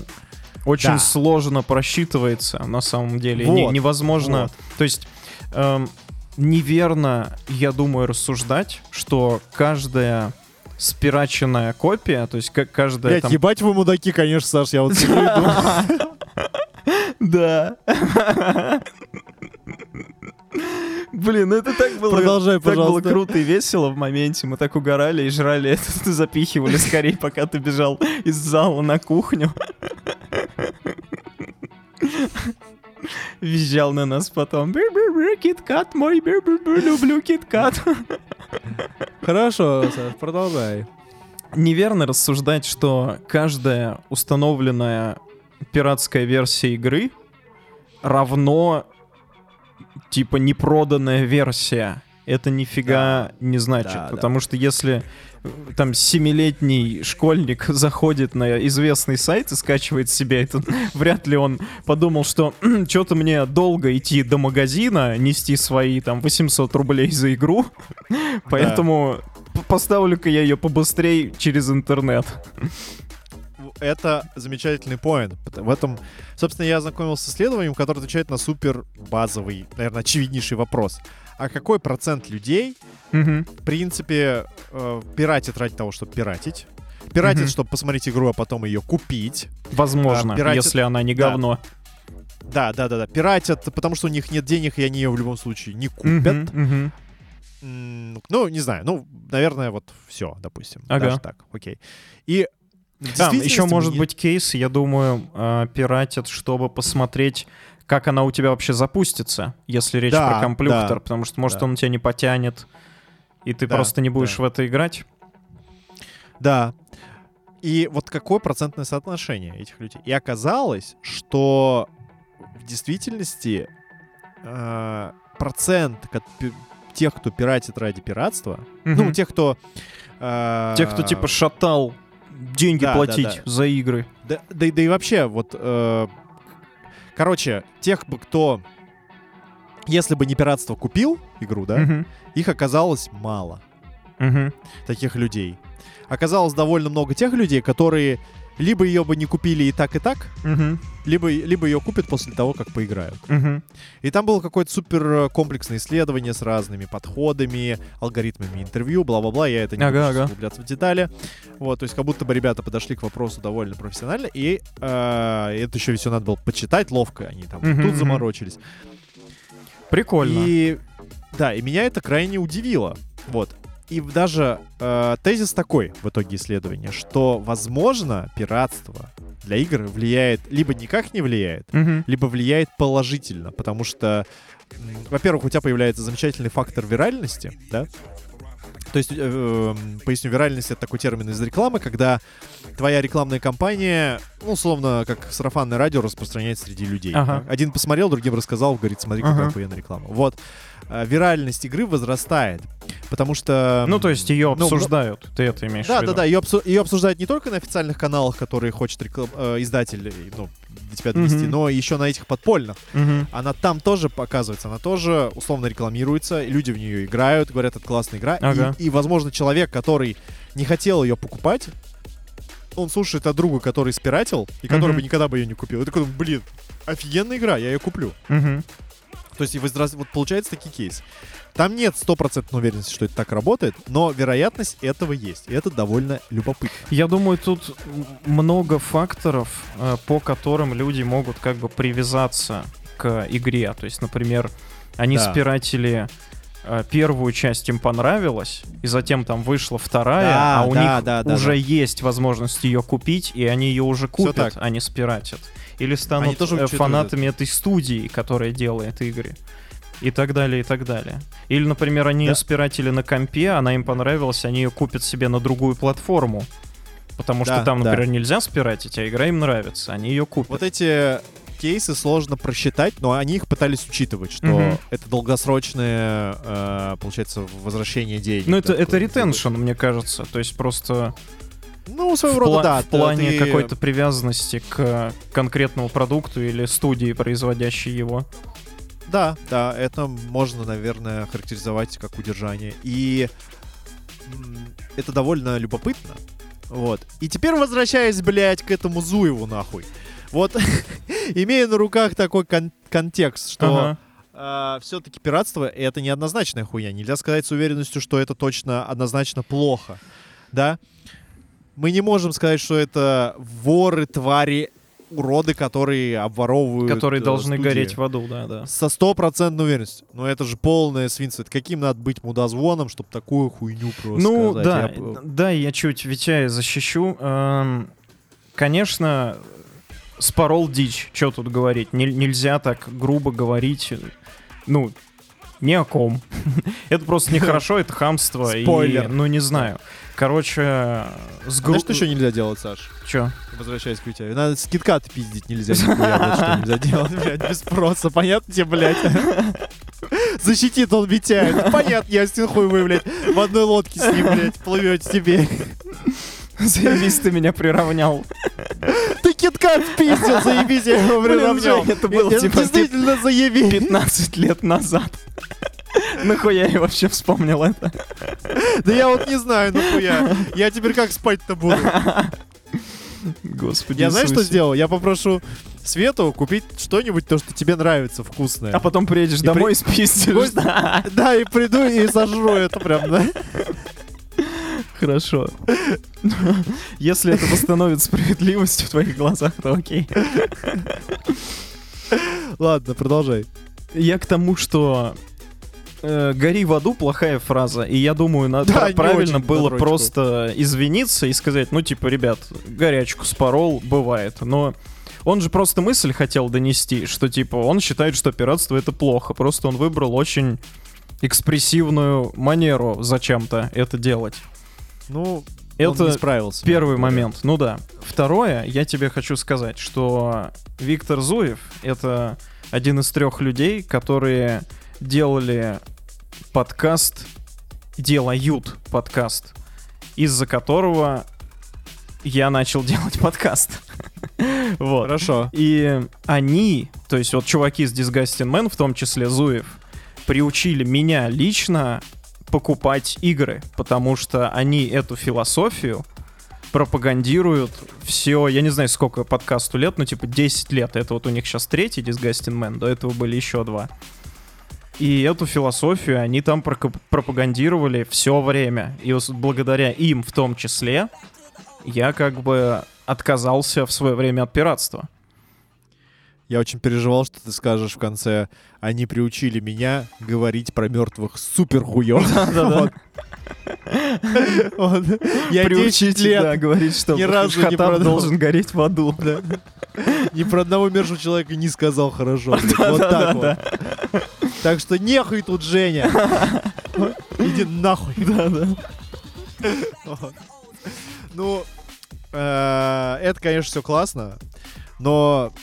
очень Да. сложно просчитывается на самом деле. Не- Вот, невозможно. вот. То есть эм, неверно, я думаю, рассуждать, что каждая спираченная копия, то есть как каждая Блядь, там... ебать вы мудаки, конечно, Саш, я вот сижу Да. Блин, ну это так было, Продолжай, так было пожалуйста. круто и весело в моменте. Мы так угорали и жрали это, запихивали скорее, пока ты бежал из зала на кухню. Визжал на нас потом. «Бу-бу-бу, Киткат мой, люблю киткат. Хорошо, Саш, продолжай. Неверно рассуждать, что каждая установленная пиратская версия игры равно типа непроданная версия. Это нифига не значит, да, да. потому что если э, там семилетний школьник заходит на известный сайт и скачивает себе этот, вряд ли он подумал, что что-то мне долго идти до магазина, нести свои там 800 рублей за игру, поэтому поставлю-ка я ее побыстрее через интернет. Это замечательный поинт. В этом, собственно, я ознакомился с исследованием, которое отвечает на супер базовый, наверное, очевиднейший вопрос. А какой процент людей, Мгм. в принципе, э, пиратит ради того, чтобы пиратить? Пиратит, Мгм. чтобы посмотреть игру, а потом ее купить. Возможно, А, пиратит- если она не да. говно. Да, да, да, да. Пиратят, потому что у них нет денег, и они ее в любом случае не купят. Мгм. М, Ну, не знаю. Ну, наверное, вот все, допустим. Ага. Даже так. Окей. И Да, еще может мне- быть кейс, я думаю, э, пиратят, чтобы посмотреть, как она у тебя вообще запустится, если речь Да, про компьютер, да, потому что, может, да. он тебя не потянет, и ты Да, просто не будешь да. в это играть. Да. И вот какое процентное соотношение этих людей? И оказалось, что в действительности э, процент тех, кто пиратит ради пиратства, ну, Мгм. тех, кто... э, Те, кто типа шатал деньги да, да, платить да. за игры. Да, да, и- да и вообще, вот... э, короче, тех, бы, кто... Если бы не пиратство купил игру, да, Мгм. их оказалось мало. Мгм. таких людей. Оказалось довольно много тех людей, которые либо ее бы не купили и так, и так, Мгм. либо, либо ее купят после того, как поиграют. Мгм. И там было какое-то супер э, комплексное исследование с разными подходами, алгоритмами интервью, бла-бла-бла. Я это не Ага, буду ага. углубляться в детали. Вот, то есть как будто бы ребята подошли к вопросу довольно профессионально, и э, это еще все надо было почитать ловко, они там Мгм, тут мгм. заморочились. Прикольно. И да, и меня это крайне удивило. Вот. И даже э, тезис такой в итоге исследования, что, возможно, пиратство для игр влияет, либо никак не влияет, Мгм. либо влияет положительно, потому что, во-первых, у тебя появляется замечательный фактор виральности, да? То есть, э, эм, поясню, виральность — это такой термин из рекламы, когда твоя рекламная кампания, ну, условно, как сарафанное радио распространяется среди людей. Ага. да? Один посмотрел, другим рассказал, говорит, смотри, какая Ага. охуенная реклама. Вот. Э, Виральность игры возрастает, потому что... Ну, то есть ее ну, обсуждают, ты это имеешь в да, виду? да, да, ее, ее обсуждают не только на официальных каналах, которые хочет реклам- э, издатель ну, для тебя довести, Мгм. но еще на этих подпольных. Мгм. Она там тоже показывается, она тоже условно рекламируется, и люди в нее играют, говорят, это классная игра. И- Ага. И, возможно, человек, который не хотел ее покупать, он слушает от друга, который спиратил, и который Мгм. бы никогда бы ее не купил. И такой, блин, офигенная игра, я ее куплю. Мгм. То есть и возрас- вот получается такие кейс. Там нет стопроцентной уверенности, что это так работает, но вероятность этого есть. И это довольно любопытно. Я думаю, тут много факторов, э, по которым люди могут как бы привязаться к игре. То есть, например, они Да. спиратели э, первую часть им понравилась, и затем там вышла вторая, Да, а у да, них да, да, уже да. есть возможность ее купить, и они ее уже купят, а не спиратят. Или станут Они тоже э, фанатами этой студии, которая делает игры. И так далее, и так далее. Или, например, они Да. ее спиратили на компе, она им понравилась, они ее купят себе на другую платформу. Потому что Да, там, да. например, нельзя спиратить, а игра им нравится, они ее купят. Вот эти кейсы сложно просчитать, но они их пытались учитывать, что Мгм. это долгосрочное, э, получается, возвращение денег. Ну, это, да, это ретеншн, мне кажется. То есть просто Ну, своего в, рода, пла- да. в плане ты- какой-то привязанности к конкретному продукту или студии, производящей его. Да, да, это можно, наверное, характеризовать как удержание. И это довольно любопытно. Вот. И теперь возвращаясь, блядь, к этому Зуеву, нахуй. Вот, имея на руках такой кон- контекст, что Ага. все-таки пиратство — это неоднозначная хуйня. Нельзя сказать с уверенностью, что это точно однозначно плохо. Да? Мы не можем сказать, что это воры, твари уроды, которые обворовывают Которые э, должны студии. гореть в аду, да, да. Со стопроцентной уверенностью. Но это же полное свинство. Это каким надо быть мудозвоном, чтобы такую хуйню просто Ну, сказать? да, Я да, я чуть Витяя защищу. Эм, конечно, спорол дичь, что тут говорить. Не- нельзя так грубо говорить, ну, ни о ком. это просто нехорошо, это хамство. и, Спойлер. ну, не знаю. Короче, с Знаешь, что гру... еще нельзя делать, Саш? Чё? Возвращаясь к Витя. Надо с пиздить нельзя. нихуя, вот что нельзя делать, блядь, без спроса. Понятно тебе, блядь? Защитит он Витя. Ну, Понятно, я хуй вы, блядь, в одной лодке с ним, блядь, плывете тебе. Заебись, ты меня приравнял. Ты киткат пиздил, заебись, я его приравнял. Это было, типа, Действительно, заебись. 15 лет назад. Нахуя я вообще вспомнил это? Да я вот не знаю, нахуя. Я теперь как спать-то буду? Господи Я знаешь, что сделал? Я попрошу Свету купить что-нибудь, то, что тебе нравится, вкусное. А потом приедешь И домой при- и спиздишь. Да, и приду и сожру это прям, да? Хорошо. Если это восстановит справедливость в твоих глазах, то окей. Ладно, продолжай. Я к тому, что э, «гори в аду» плохая фраза, и я думаю, надо Да, правильно было на троечку. просто извиниться и сказать, ну, типа, ребят, горячку спорол, бывает, но он же просто мысль хотел донести, что, типа, он считает, что пиратство — это плохо, просто он выбрал очень экспрессивную манеру зачем-то это делать. Ну, Это он не справился. Первый момент, ну да. Второе, я тебе хочу сказать, что Виктор Зуев — это один из трех людей, которые делали подкаст, делают подкаст, из-за которого я начал делать подкаст. Вот. Хорошо. И они, то есть вот чуваки из Disgusting Man, в том числе Зуев, приучили меня лично покупать игры, потому что они эту философию пропагандируют все, я не знаю, сколько подкасту лет, ну типа 10 лет. Это вот у них сейчас третий Disgusting Man, до этого были еще два. И эту философию они там пропагандировали все время. И благодаря им в том числе я как бы отказался в свое время от пиратства. Я очень переживал, что ты скажешь в конце, они приучили меня говорить про мертвых супер хуёв. Да-да-да. Я 10 Приучить, лет что ни разу не должен гореть в аду. Ни про одного умершего человека не сказал хорошо. Вот так вот. Так что нехуй тут, Женя. Иди нахуй. Да-да. Вот. Ну, э, это, конечно, все классно, но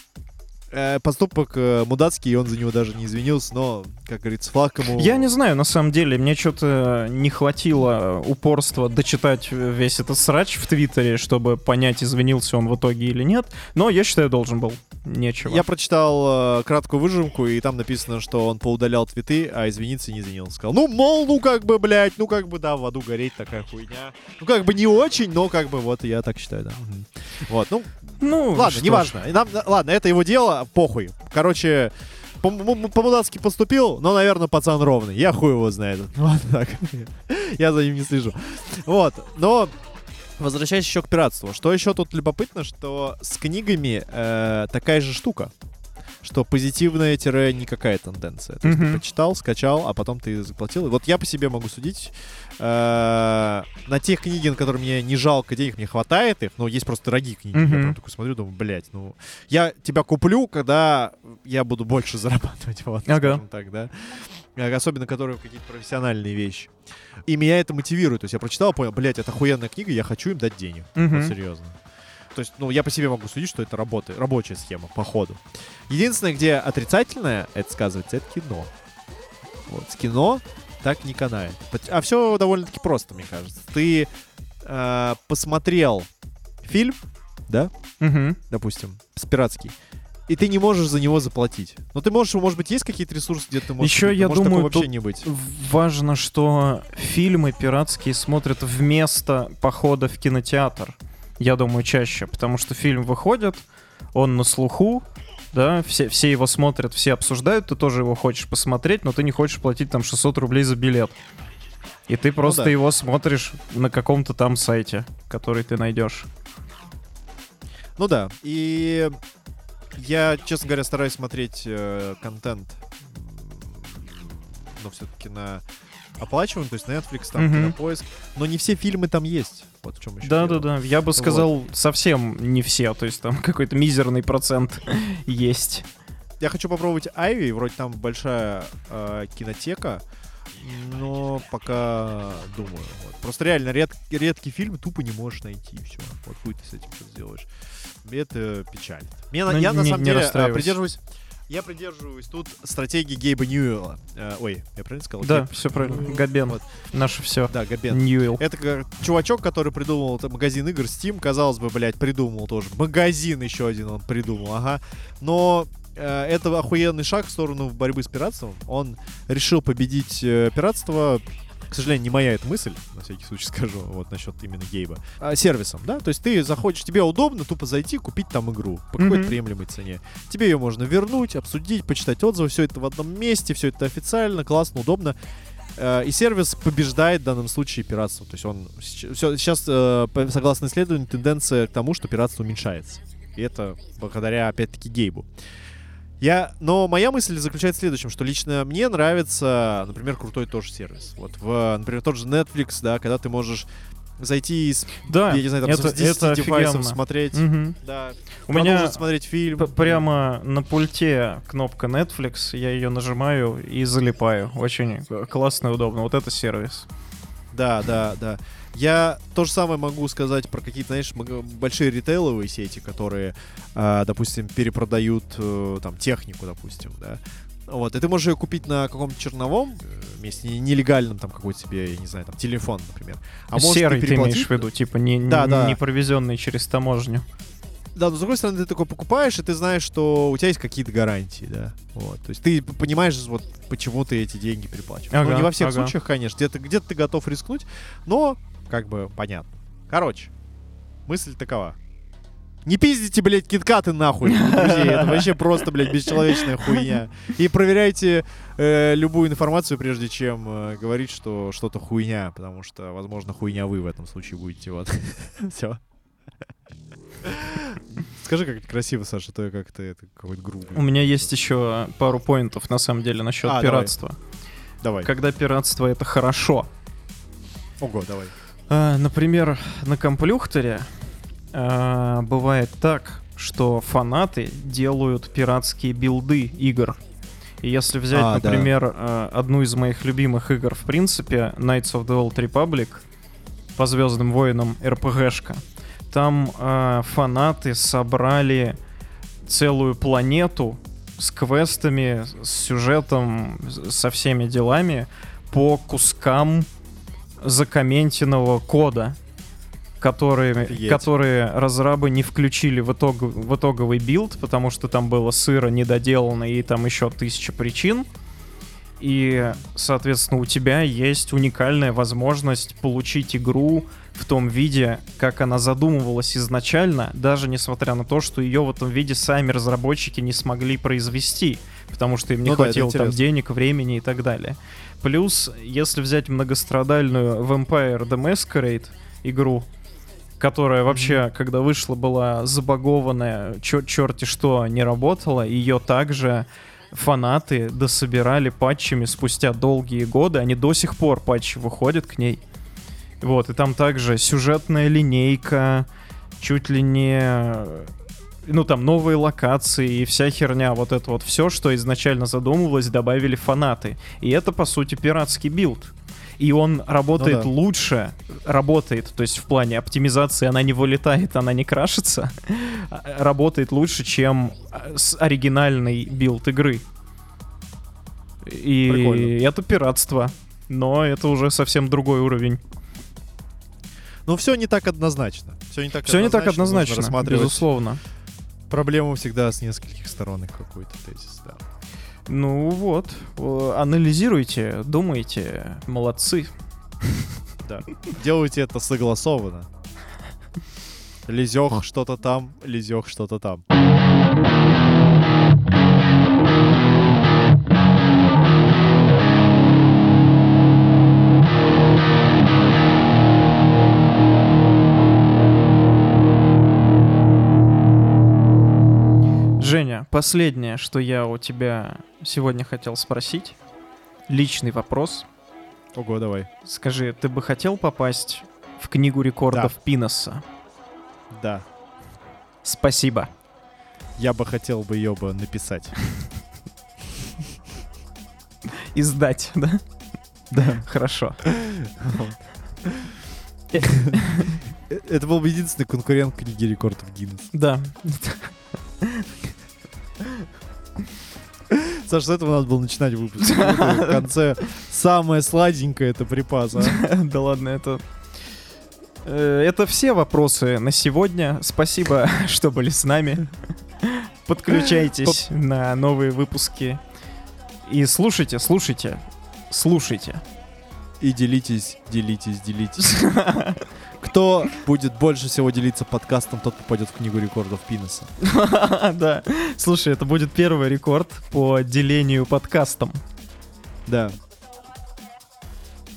э, поступок э, мудацкий, и он за него даже не извинился, но, как говорится, флаг ему... Я не знаю, на самом деле, мне что-то не хватило упорства дочитать весь этот срач в Твиттере, чтобы понять, извинился он в итоге или нет. Но я считаю, должен был. Нечего. Я прочитал э, краткую выжимку, и там написано, что он поудалял твиты, а извиниться не извинился. Сказал, ну, мол, ну как бы, блядь, ну как бы, да, в аду гореть такая хуйня. Ну как бы не очень, но как бы вот я так считаю, да. Вот, ну, Ну, ладно, неважно. Нам- ладно, это его дело, похуй. Короче, по-мудацки поступил, но, наверное, пацан ровный. Я хуй его знает. Вот так. Я за ним не слежу. Вот, но... Возвращаясь еще к пиратству. Что еще тут любопытно, что с книгами э, такая же штука. Что позитивная тире никакая тенденция. То есть ты Мгм. почитал, скачал, а потом ты заплатил. И вот я по себе могу судить. э, на тех книги, на которые мне не жалко денег, мне хватает их, но есть просто дорогие книги. Я Мгм. прям такой смотрю, думаю, блядь, ну... Я тебя куплю, когда я буду больше зарабатывать, вот, Ага. скажем так, да. Э, Особенно, которые какие-то профессиональные вещи. И меня это мотивирует. То есть я прочитал, понял, блядь, это охуенная книга, я хочу им дать денег. Мгм. Вот серьезно. То есть, ну, я по себе могу судить, что это работает, рабочая схема, по ходу. Единственное, где отрицательное это сказывается, это кино. Вот, с кино так не канает. А все довольно-таки просто, мне кажется. Ты э, посмотрел фильм, да, Мгм. допустим, с пиратский, и ты не можешь за него заплатить. Но ты можешь, может быть, есть какие-то ресурсы, где ты можешь... Купить, но я думаю, вообще не быть. Важно, что фильмы пиратские смотрят вместо похода в кинотеатр. Я думаю, чаще, потому что фильм выходит, он на слуху, да, все, все его смотрят, все обсуждают, ты тоже его хочешь посмотреть, но ты не хочешь платить там 600 рублей за билет. И ты просто да. его смотришь на каком-то там сайте, который ты найдешь. Ну да, и я, честно говоря, стараюсь смотреть э, контент, но все-таки на оплачиваем, то есть Netflix, там, Мгм. Кинопоиск, но не все фильмы там есть. Вот в чем еще Да, дело. да, да. Я бы сказал, совсем не все. То есть там какой-то мизерный процент есть. Я хочу попробовать Айви, вроде там большая э, кинотека, но пока думаю. Вот. Просто реально ред- редкий фильм тупо не можешь найти, все. Вот хуй ты с этим что сделаешь. Это печаль. Мне, на- Ну, я на не- самом не деле а, придерживаюсь. Я придерживаюсь тут стратегии Гейба Ньюэлла. Э, ой, я правильно сказал? Да, Гейб? все правильно. Габен. Вот. Наше все. Да, Габен. Ньюэлл. Это как чувачок, который придумал это магазин игр Steam, казалось бы, блядь, придумал тоже. Магазин еще один он придумал, ага. Но э, это охуенный шаг в сторону борьбы с пиратством. Он решил победить э, пиратство. К сожалению, не моя эта мысль, на всякий случай скажу, вот насчет именно Гейба. А, сервисом, да? То есть ты заходишь, тебе удобно тупо зайти, купить там игру по какой-то Мгм. приемлемой цене. Тебе ее можно вернуть, обсудить, почитать отзывы, все это в одном месте, все это официально, классно, удобно. Э, И сервис побеждает в данном случае пиратство. То есть он всё- сейчас, э, согласно исследованию, тенденция к тому, что пиратство уменьшается. И это благодаря, опять-таки, Гейбу. Я, но моя мысль заключается в следующем, что лично мне нравится, например, крутой тоже сервис. Вот в, например, тот же Netflix, да, когда ты можешь зайти из, Да, я не знаю, там, это, с 10 это девайсов офигенно. смотреть, Мгм. да, У меня смотреть фильм. прямо на пульте кнопка Netflix, я ее нажимаю и залипаю. Очень классно и удобно. Вот это сервис. Да, да, да. Я то же самое могу сказать про какие-то, знаешь, большие ритейловые сети, которые, а, допустим, перепродают э, там технику, допустим, да. Вот, и ты можешь ее купить на каком-то черновом э, месте, не- нелегальном, там какой-то себе, я не знаю, там телефон, например. А Серый ты, переплатить? имеешь в виду, типа не, Да, не, да. не провезенный через таможню. Да, но с другой стороны, ты такой покупаешь, и ты знаешь, что у тебя есть какие-то гарантии, да. Вот. То есть ты понимаешь, вот почему ты эти деньги переплачиваешь. ну, Ага, не во всех ага. случаях, конечно. Где-то где ты готов рискнуть, но как бы понятно. Короче, мысль такова. Не пиздите, блядь, киткаты нахуй, друзей. Это вообще просто, блядь, бесчеловечная хуйня. И проверяйте э, любую информацию, прежде чем э, говорить, что что-то хуйня. Потому что, возможно, хуйня вы в этом случае будете. Вот. Все. Скажи как красиво, Саша, то я как-то это какой-то грубый. У меня есть еще пару поинтов, на самом деле, насчет А, давай. пиратства. Давай. Когда пиратство — это хорошо. Ого, давай. А, например, на комплюхтере а, бывает так, что фанаты делают пиратские билды игр. И если взять, А, да. например, а, одну из моих любимых игр, в принципе, Knights of the Old Republic, по Звездным войнам РПГшка, там а, фанаты собрали целую планету с квестами, с сюжетом, со всеми делами по кускам закомментенного кода, которые, Офигеть. которые разрабы не включили в, итог, в итоговый билд, потому что там было сыро недоделано и там еще тысяча причин. И, соответственно, у тебя есть уникальная возможность получить игру в том виде, как она задумывалась изначально, даже несмотря на то, что ее в этом виде сами разработчики не смогли произвести, потому что им не Ну да, хватило там интересно. денег, времени и так далее. Плюс, если взять многострадальную Vampire the Masquerade игру, которая вообще, когда вышла, была забагованная, чер- черти что, не работала, ее также фанаты дособирали патчами спустя долгие годы, они до сих пор патчи выходят к ней. Вот, и там также сюжетная линейка, чуть ли не ну там новые локации и вся херня, вот это вот все, что изначально задумывалось, добавили фанаты. И это, по сути, пиратский билд. И он работает да. лучше, работает, то есть в плане оптимизации она не вылетает, она не крашится, а, работает лучше, чем а, с оригинальный билд игры. И Прикольно. это пиратство, но это уже совсем другой уровень. Но все не так однозначно. Все не так Все не так однозначно, безусловно. Проблему всегда с нескольких сторон и какой-то тезис, да. Ну вот, анализируйте, думайте, молодцы. да. Делайте это согласованно. Лизех что-то там, лизех что-то там. Последнее, что я у тебя сегодня хотел спросить. Личный вопрос. Ого, давай. Скажи, ты бы хотел попасть в книгу рекордов Пиноса? Да. Спасибо. Я бы хотел бы ее бы написать. Издать, да? Да. Хорошо. Это был бы единственный конкурент книги рекордов Гиннес. Да. Саша, с этого надо было начинать выпуск. В конце самое сладенькое это припас, а? Да ладно, это... Э, Это все вопросы на сегодня. Спасибо, что были с нами. Подключайтесь на новые выпуски. И слушайте, слушайте, слушайте. И делитесь, делитесь, делитесь. Кто будет больше всего делиться подкастом, тот попадет в книгу рекордов Пиноса. Да. Слушай, это будет первый рекорд по делению подкастом. Да.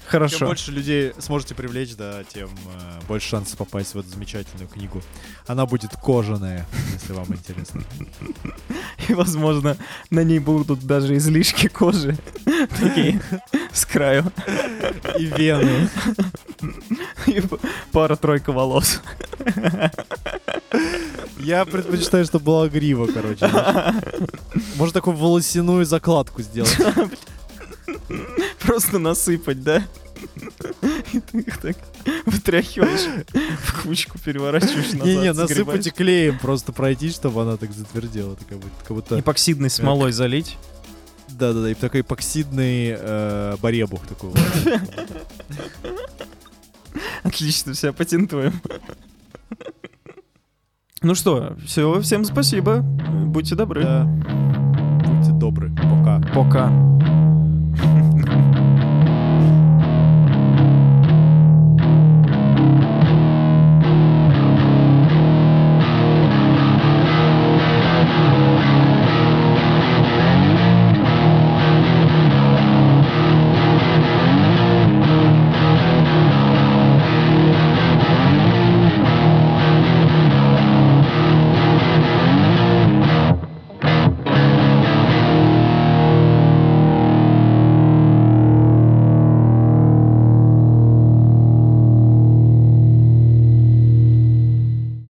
Чем Хорошо. больше людей сможете привлечь, да, тем э, больше шансов попасть в эту замечательную книгу. Она будет кожаная, если вам интересно. И, возможно, на ней будут даже излишки кожи. Такие с краю. И вены. И пара-тройка волос. Я предпочитаю, чтобы была грива, короче. Можно такую волосяную закладку сделать. Просто насыпать, да? И ты их так вытряхиваешь, в кучку переворачиваешь назад. Не-не, насыпать и клеем просто пройтись, чтобы она так затвердела. так Как будто, как будто- Эпоксидной смолой залить. Да-да-да, и такой эпоксидный э, баребух такой. Отлично, все, патентуем. Ну что, все, всем спасибо. Будьте добры. Да. Будьте добры. Пока. Пока.